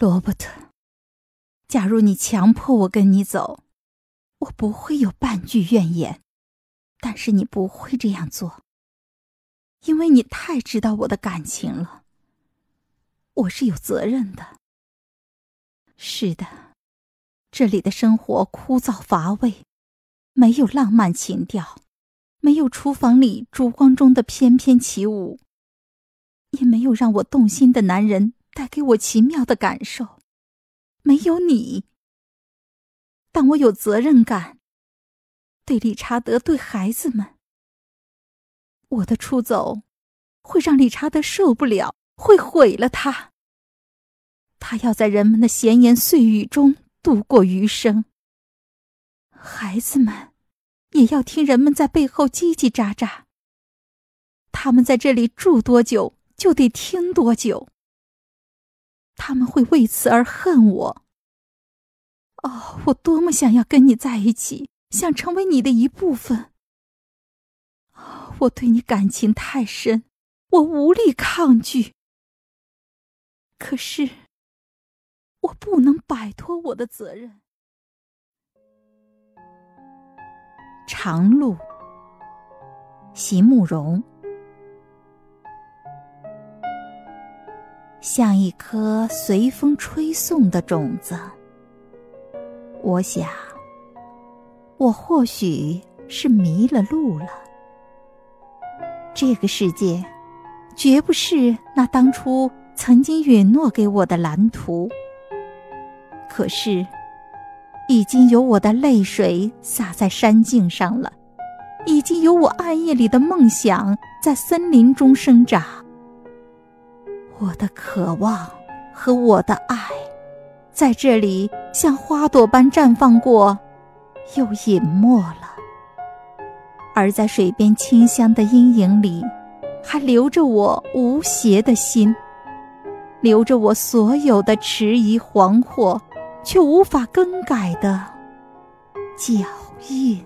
罗伯特，假如你强迫我跟你走，我不会有半句怨言。但是你不会这样做，因为你太知道我的感情了。我是有责任的。是的，这里的生活枯燥乏味，没有浪漫情调，没有厨房里烛光中的翩翩起舞，也没有让我动心的男人带给我奇妙的感受，没有你。但我有责任感。对理查德，对孩子们，我的出走会让理查德受不了，会毁了他。他要在人们的闲言碎语中度过余生。孩子们也要听人们在背后叽叽喳喳。他们在这里住多久，就得听多久。他们会为此而恨我。哦，我多么想要跟你在一起！想成为你的一部分。我对你感情太深，我无力抗拒。可是，我不能摆脱我的责任。长路，席慕容，像一颗随风吹送的种子。我想。我或许是迷了路了。这个世界，绝不是那当初曾经允诺给我的蓝图。可是，已经有我的泪水洒在山径上了，已经有我暗夜里的梦想在森林中生长。我的渴望和我的爱，在这里像花朵般绽放过。又隐没了，而在水边清香的阴影里，还留着我无邪的心，留着我所有的迟疑惶惑，却无法更改的脚印。